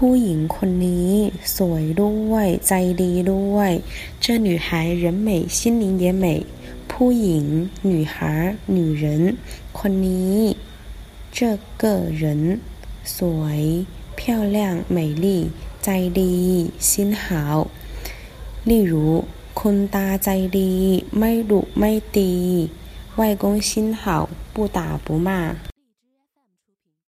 ผู้หญิงคนนี้สวยด้วย ใจดีด้วย这女孩人美心灵也美ผู้หญิง女孩女人คนนี้这个人สวย漂亮美丽ใจดี心好例如คุณตาใจดี ไม่ดุไม่ตี外公心好不打不骂